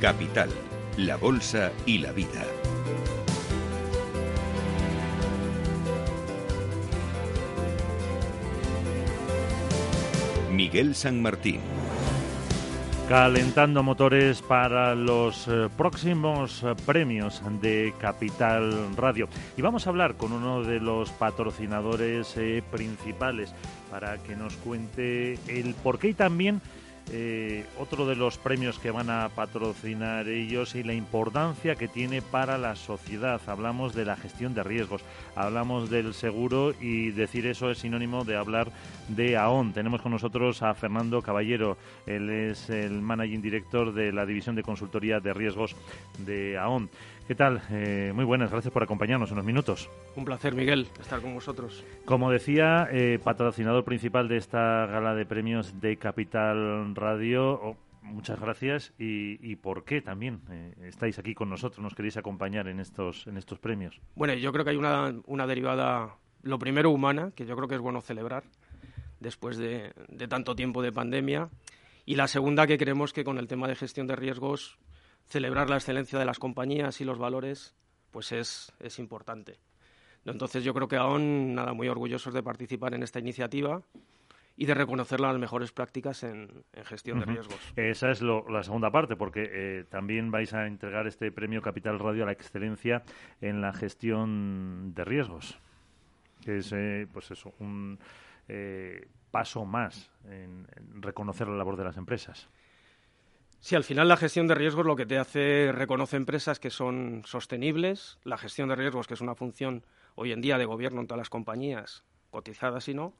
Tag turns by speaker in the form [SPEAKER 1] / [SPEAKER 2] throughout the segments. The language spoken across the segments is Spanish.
[SPEAKER 1] Capital, la Bolsa y la Vida. Miguel San Martín.
[SPEAKER 2] Calentando motores para los eh, próximos eh, premios de Capital Radio. Y vamos a hablar con uno de los patrocinadores eh, principales para que nos cuente el por qué y también eh, otro de los premios que van a patrocinar ellos y la importancia que tiene para la sociedad. Hablamos de la gestión de riesgos, hablamos del seguro y decir eso es sinónimo de hablar de AON. Tenemos con nosotros a Fernando Caballero, él es el managing director de la división de consultoría de riesgos de AON. ¿Qué tal? Eh, muy buenas, gracias por acompañarnos unos minutos.
[SPEAKER 3] Un placer, Miguel, estar con vosotros.
[SPEAKER 2] Como decía, eh, patrocinador principal de esta gala de premios de Capital Radio. Oh, muchas gracias y, por qué también eh, estáis aquí con nosotros, nos queréis acompañar en estos, en estos premios.
[SPEAKER 3] Bueno, yo creo que hay una, una derivada, lo primero humana, que yo creo que es bueno celebrar después de, de tanto tiempo de pandemia. Y la segunda, que creemos que con el tema de gestión de riesgos celebrar la excelencia de las compañías y los valores, pues es, es importante. Entonces yo creo que aún nada, muy orgullosos de participar en esta iniciativa y de reconocer las mejores prácticas en, gestión de riesgos.
[SPEAKER 2] Esa es la segunda parte, porque eh, también vais a entregar este premio Capital Radio a la excelencia en la gestión de riesgos, que es eh, pues eso, un eh, paso más en reconocer la labor de las empresas.
[SPEAKER 3] Sí, al final la gestión de riesgos lo que te hace reconoce empresas que son sostenibles, la gestión de riesgos que es una función hoy en día de gobierno en todas las compañías, cotizadas y no,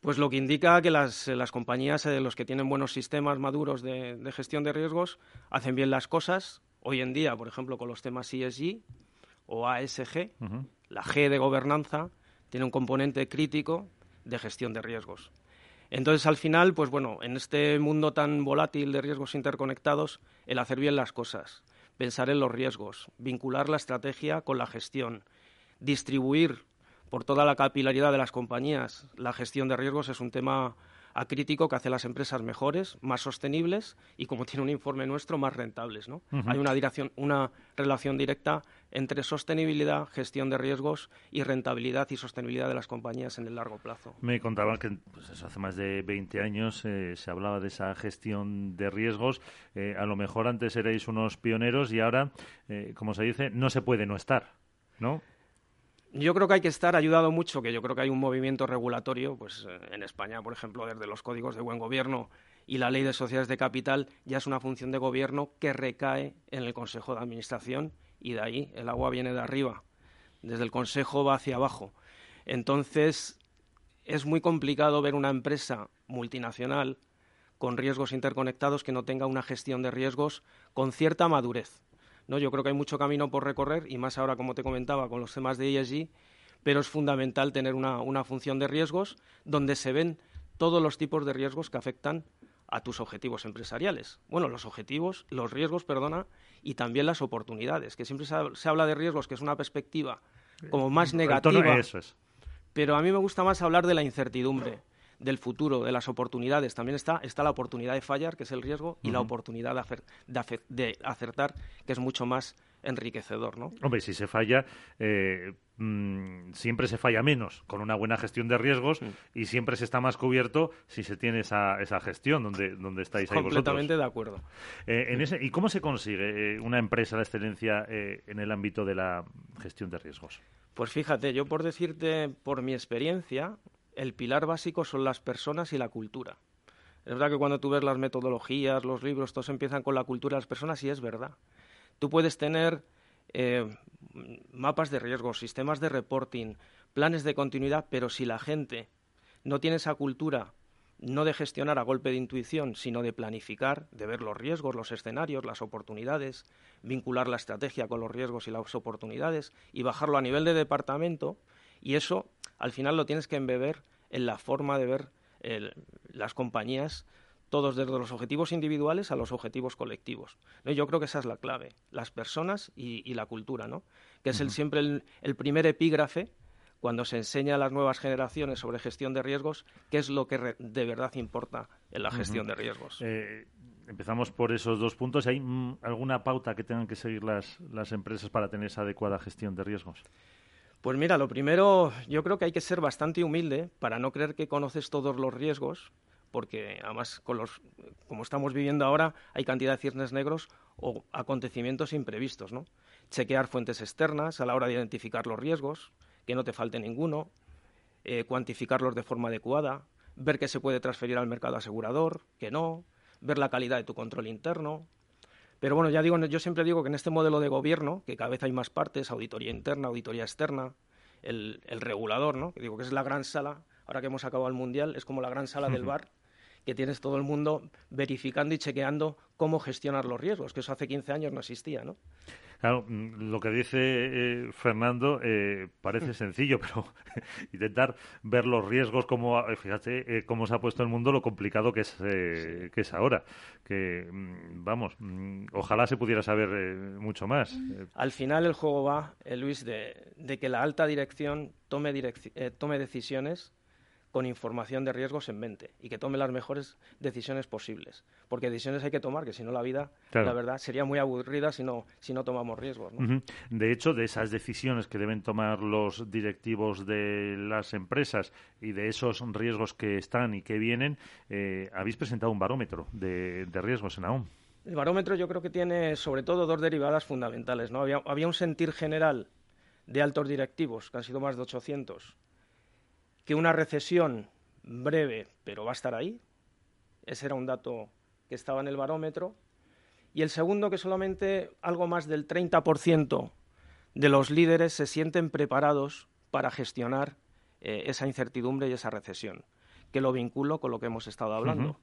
[SPEAKER 3] pues lo que indica que las, las compañías, eh, los que tienen buenos sistemas maduros de, gestión de riesgos, hacen bien las cosas. Hoy en día, por ejemplo, con los temas ESG o ASG, la G de gobernanza tiene un componente crítico de gestión de riesgos. Entonces, al final, pues bueno, en este mundo tan volátil de riesgos interconectados, el hacer bien las cosas, pensar en los riesgos, vincular la estrategia con la gestión, distribuir por toda la capilaridad de las compañías la gestión de riesgos es un tema crítico que hace las empresas mejores, más sostenibles y, como tiene un informe nuestro, más rentables. ¿no? Hay una, una relación directa entre sostenibilidad, gestión de riesgos y rentabilidad y sostenibilidad de las compañías en el largo plazo.
[SPEAKER 2] Me contaban que pues hace más de 20 años eh, se hablaba de esa gestión de riesgos. Eh, a lo mejor antes erais unos pioneros y ahora, eh, como se dice, no se puede no estar, ¿no?
[SPEAKER 3] Yo creo que hay que estar ayudado mucho, que yo creo que hay un movimiento regulatorio, pues eh, en España, por ejemplo, desde los códigos de buen gobierno y la ley de sociedades de capital, ya es una función de gobierno que recae en el Consejo de Administración y de ahí el agua viene de arriba, desde el Consejo va hacia abajo. Entonces, es muy complicado ver una empresa multinacional con riesgos interconectados que no tenga una gestión de riesgos con cierta madurez. ¿No? Yo creo que hay mucho camino por recorrer y más ahora, como te comentaba, con los temas de ESG, pero es fundamental tener una, una función de riesgos donde se ven todos los tipos de riesgos que afectan a tus objetivos empresariales. Bueno, los objetivos, los riesgos, perdona, y también las oportunidades, que siempre se, habla de riesgos, que es una perspectiva como más negativa.
[SPEAKER 2] Eso es.
[SPEAKER 3] Pero a mí me gusta más hablar de la incertidumbre del futuro, de las oportunidades. También está, está la oportunidad de fallar, que es el riesgo, y la oportunidad de, acertar, que es mucho más enriquecedor, ¿no?
[SPEAKER 2] Hombre, si se falla, eh, mm, siempre se falla menos con una buena gestión de riesgos y siempre se está más cubierto si se tiene esa, esa gestión donde, donde estáis ahí
[SPEAKER 3] Completamente de acuerdo.
[SPEAKER 2] Eh, en ese, ¿Y cómo se consigue eh, una empresa de excelencia en el ámbito de la gestión de riesgos?
[SPEAKER 3] Pues fíjate, yo por decirte, por mi experiencia, el pilar básico son las personas y la cultura. Es verdad que cuando tú ves las metodologías, los libros, todos empiezan con la cultura de las personas y es verdad. Tú puedes tener eh, mapas de riesgo, sistemas de reporting, planes de continuidad, pero si la gente no tiene esa cultura, no de gestionar a golpe de intuición, sino de planificar, de ver los riesgos, los escenarios, las oportunidades, vincular la estrategia con los riesgos y las oportunidades y bajarlo a nivel de departamento, y eso al final lo tienes que embeber en la forma de ver las compañías, todos desde los objetivos individuales a los objetivos colectivos. Yo creo que esa es la clave, las personas y, la cultura, ¿no? que es el, siempre el, primer epígrafe cuando se enseña a las nuevas generaciones sobre gestión de riesgos, qué es lo que de verdad importa en la gestión de riesgos.
[SPEAKER 2] Eh, empezamos por esos dos puntos. ¿Hay mm, alguna pauta que tengan que seguir las, las empresas para tener esa adecuada gestión de riesgos?
[SPEAKER 3] Pues mira, lo primero, yo creo que hay que ser bastante humilde para no creer que conoces todos los riesgos, porque además, con los, como estamos viviendo ahora, hay cantidad de ciernes negros o acontecimientos imprevistos, ¿no? Chequear fuentes externas a la hora de identificar los riesgos, que no te falte ninguno, eh, cuantificarlos de forma adecuada, ver que se puede transferir al mercado asegurador, que no, ver la calidad de tu control interno, pero bueno, ya digo, yo siempre digo que en este modelo de gobierno, que cada vez hay más partes, auditoría interna, auditoría externa, el, regulador, ¿no? Que digo que es la gran sala, ahora que hemos acabado el Mundial, es como la gran sala del bar, que tienes todo el mundo verificando y chequeando cómo gestionar los riesgos, que eso hace 15 años no existía, ¿no?
[SPEAKER 2] Claro, mm, lo que dice eh, Fernando eh, parece sencillo, pero intentar ver los riesgos, como eh, fíjate cómo se ha puesto el mundo, lo complicado que es, que es ahora. Que, mm, vamos, mm, ojalá se pudiera saber mucho más.
[SPEAKER 3] Al final el juego va, Luis, de, de, que la alta dirección tome, tome decisiones con información de riesgos en mente y que tome las mejores decisiones posibles. Porque decisiones hay que tomar, que si no la vida, la verdad, sería muy aburrida si no, si no tomamos riesgos.
[SPEAKER 2] De hecho, de esas decisiones que deben tomar los directivos de las empresas y de esos riesgos que están y que vienen, eh, habéis presentado un barómetro de, riesgos en AOM.
[SPEAKER 3] El barómetro yo creo que tiene sobre todo dos derivadas fundamentales. ¿no? Había, había un sentir general de altos directivos, que han sido más de 800, que una recesión breve, pero va a estar ahí. Ese era un dato que estaba en el barómetro. Y el segundo, que solamente algo más del 30% de los líderes se sienten preparados para gestionar eh, esa incertidumbre y esa recesión, que lo vinculo con lo que hemos estado hablando.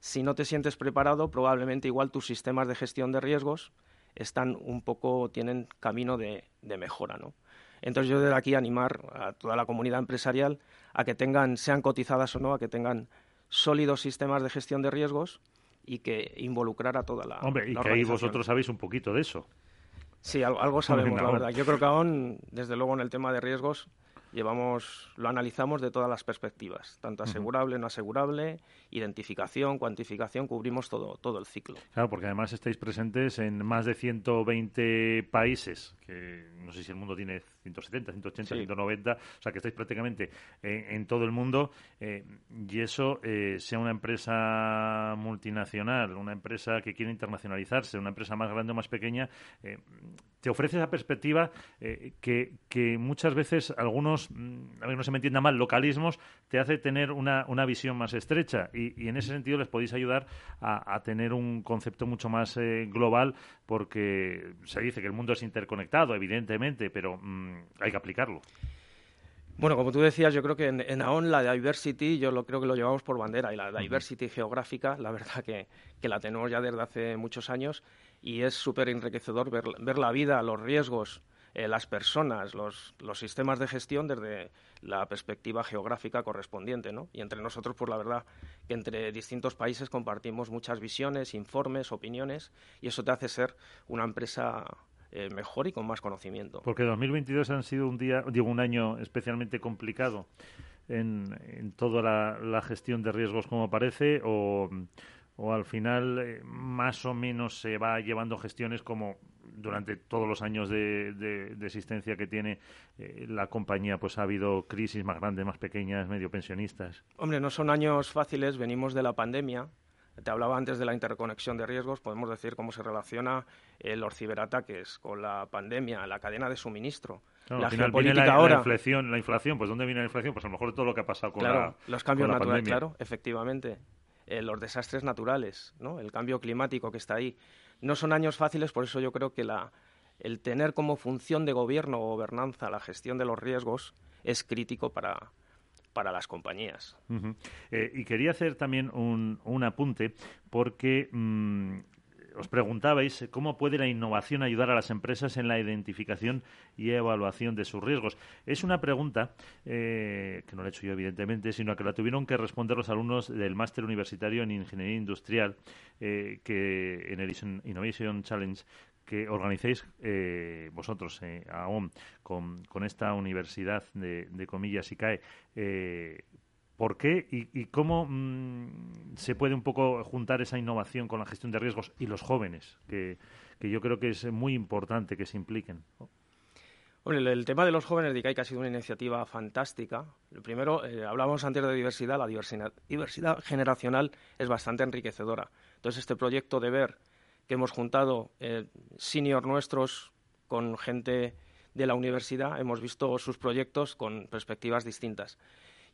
[SPEAKER 3] Si no te sientes preparado, probablemente igual tus sistemas de gestión de riesgos están un poco, tienen camino de, de mejora, ¿no? Entonces yo desde aquí animar a toda la comunidad empresarial a que tengan, sean cotizadas o no, a que tengan sólidos sistemas de gestión de riesgos y que involucrar a toda la
[SPEAKER 2] Hombre, y que ahí vosotros sabéis un poquito de eso.
[SPEAKER 3] Sí, algo, sabemos, la verdad. Yo creo que aún, desde luego, en el tema de riesgos, llevamos, lo analizamos de todas las perspectivas, tanto asegurable, no asegurable, identificación, cuantificación, cubrimos todo, todo el ciclo.
[SPEAKER 2] Claro, porque además estáis presentes en más de 120 países, que no sé si el mundo tiene 170, 180, 190, o sea que estáis prácticamente en, todo el mundo, eh, y eso, eh, sea una empresa multinacional, una empresa que quiere internacionalizarse, una empresa más grande o más pequeña, eh, te ofrece esa perspectiva que, que muchas veces algunos Mm, a ver, no se me entienda mal, localismos, te hace tener una, una visión más estrecha y, en ese sentido les podéis ayudar a, tener un concepto mucho más eh, global porque se dice que el mundo es interconectado, evidentemente, pero mm, hay que aplicarlo.
[SPEAKER 3] Bueno, como tú decías, yo creo que en, en, AON la diversity, yo lo creo que lo llevamos por bandera, y la diversity geográfica, la verdad que, que, la tenemos ya desde hace muchos años, y es súper enriquecedor ver, ver, la vida, los riesgos, eh, las personas, los, los, sistemas de gestión desde la perspectiva geográfica correspondiente, ¿no? Y entre nosotros, pues la verdad que entre distintos países compartimos muchas visiones, informes, opiniones, y eso te hace ser una empresa eh, mejor y con más conocimiento.
[SPEAKER 2] Porque 2022 han sido un día, digo, un año especialmente complicado en, en toda la, la, gestión de riesgos, como parece, o, o al final eh, más o menos se va llevando gestiones como durante todos los años de, existencia que tiene eh, la compañía, pues ha habido crisis más grandes, más pequeñas, medio pensionistas.
[SPEAKER 3] Hombre, no son años fáciles, venimos de la pandemia. Te hablaba antes de la interconexión de riesgos, podemos decir cómo se relaciona eh, los ciberataques con la pandemia, la cadena de suministro.
[SPEAKER 2] la geopolítica ahora. La inflación, la inflación, pues ¿dónde viene la inflación? Pues a lo mejor todo lo que ha pasado con
[SPEAKER 3] la los cambios naturales, claro, efectivamente. Eh, los desastres naturales, ¿no? el cambio climático que está ahí. No son años fáciles, por eso yo creo que la, el tener como función de gobierno o gobernanza la gestión de los riesgos es crítico para, para las compañías.
[SPEAKER 2] Eh, y quería hacer también un, un apunte porque mm, os preguntabais cómo puede la innovación ayudar a las empresas en la identificación y evaluación de sus riesgos. Es una pregunta eh, que no la he hecho yo, evidentemente, sino que la tuvieron que responder los alumnos del máster universitario en Ingeniería Industrial eh, que en el Innovation Challenge que organicéis eh, vosotros, eh, con, esta universidad de, de comillas ICAE, ¿Por qué y, cómo mm, se puede un poco juntar esa innovación con la gestión de riesgos y los jóvenes, que, yo creo que es muy importante que se impliquen?
[SPEAKER 3] Bueno, el, tema de los jóvenes de que ha sido una iniciativa fantástica. Lo primero, eh, hablábamos antes de diversidad, la diversidad, diversidad, generacional es bastante enriquecedora. Entonces, este proyecto de ver que hemos juntado eh, senior nuestros con gente de la universidad, hemos visto sus proyectos con perspectivas distintas.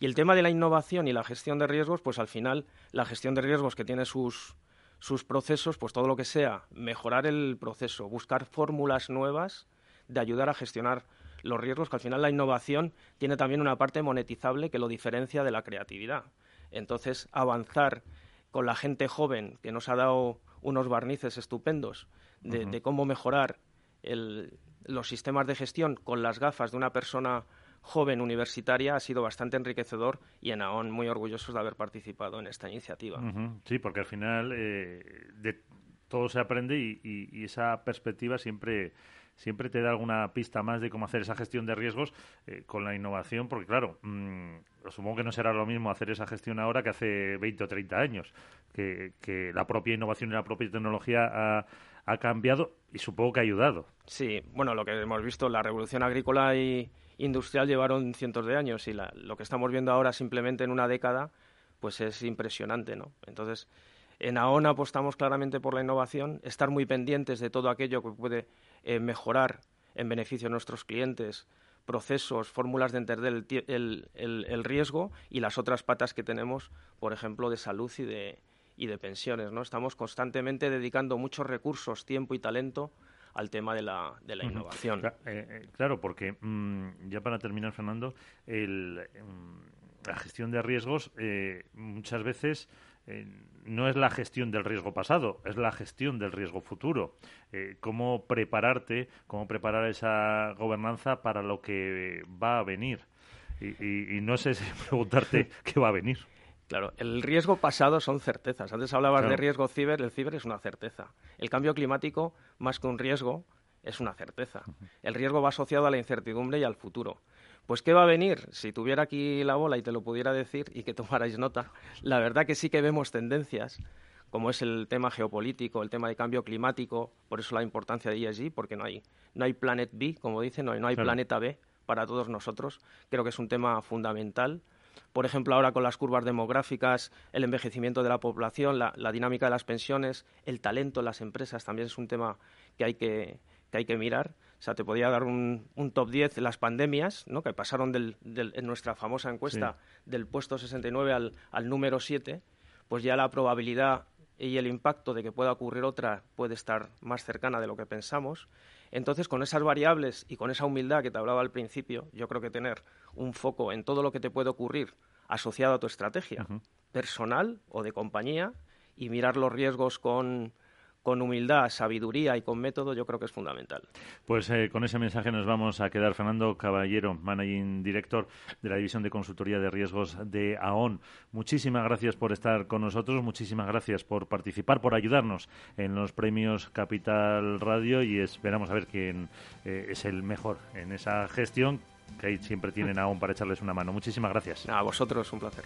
[SPEAKER 3] Y el tema de la innovación y la gestión de riesgos, pues al final la gestión de riesgos que tiene sus, sus procesos, pues todo lo que sea mejorar el proceso, buscar fórmulas nuevas de ayudar a gestionar los riesgos, que al final la innovación tiene también una parte monetizable que lo diferencia de la creatividad. Entonces, avanzar con la gente joven que nos ha dado unos barnices estupendos de, cómo mejorar los sistemas de gestión con las gafas de una persona joven universitaria ha sido bastante enriquecedor y en AON muy orgullosos de haber participado en esta iniciativa.
[SPEAKER 2] Sí, porque al final eh, de todo se aprende y, esa perspectiva siempre siempre te da alguna pista más de cómo hacer esa gestión de riesgos eh, con la innovación, porque claro, mmm, supongo que no será lo mismo hacer esa gestión ahora que hace 20 o 30 años, que, la propia innovación y la propia tecnología ha, ha cambiado y supongo que ha ayudado.
[SPEAKER 3] Sí, bueno, lo que hemos visto, la revolución agrícola y, industrial llevaron cientos de años y lo que estamos viendo ahora simplemente en una década, pues es impresionante, ¿no? Entonces, en AON apostamos claramente por la innovación, estar muy pendientes de todo aquello que puede eh, mejorar en beneficio de nuestros clientes, procesos, fórmulas de entender el, el, riesgo y las otras patas que tenemos, por ejemplo, de salud y de, y de pensiones. ¿no? Estamos constantemente dedicando muchos recursos, tiempo y talento al tema de la, de la innovación.
[SPEAKER 2] Eh, eh, claro, porque mm, ya para terminar, Fernando, el, mm, la gestión de riesgos eh, muchas veces no es la gestión del riesgo pasado, es la gestión del riesgo futuro. cómo prepararte, cómo preparar esa gobernanza para lo que va a venir. Y, y no sé si preguntarte qué va a venir.
[SPEAKER 3] Claro, el riesgo pasado son certezas. Antes hablabas de riesgo ciber, el ciber es una certeza. El cambio climático, más que un riesgo, es una certeza. El riesgo va asociado a la incertidumbre y al futuro. Pues, ¿qué va a venir? Si tuviera aquí la bola y te lo pudiera decir y que tomarais nota, la verdad que sí que vemos tendencias, como es el tema geopolítico, el tema de cambio climático, por eso la importancia de ESG, porque no hay, no hay planet B, como dicen, no hay, no hay planeta B para todos nosotros. Creo que es un tema fundamental por ejemplo, ahora con las curvas demográficas, el envejecimiento de la población, la, dinámica de las pensiones, el talento en las empresas también es un tema que hay que, que, hay que mirar. O sea, te podía dar un, top 10 las pandemias, ¿no? que pasaron del, en nuestra famosa encuesta del puesto 69 al, al número 7, pues ya la probabilidad y el impacto de que pueda ocurrir otra puede estar más cercana de lo que pensamos. Entonces, con esas variables y con esa humildad que te hablaba al principio, yo creo que tener un foco en todo lo que te puede ocurrir asociado a tu estrategia personal o de compañía y mirar los riesgos con, con humildad, sabiduría y con método, yo creo que es fundamental.
[SPEAKER 2] Pues eh, con ese mensaje nos vamos a quedar. Fernando Caballero, Managing Director de la División de Consultoría de Riesgos de AON. Muchísimas gracias por estar con nosotros, muchísimas gracias por participar, por ayudarnos en los premios Capital Radio y esperamos a ver quién eh, es el mejor en esa gestión que ahí siempre tienen AON para echarles una mano. Muchísimas gracias.
[SPEAKER 3] A vosotros, un placer.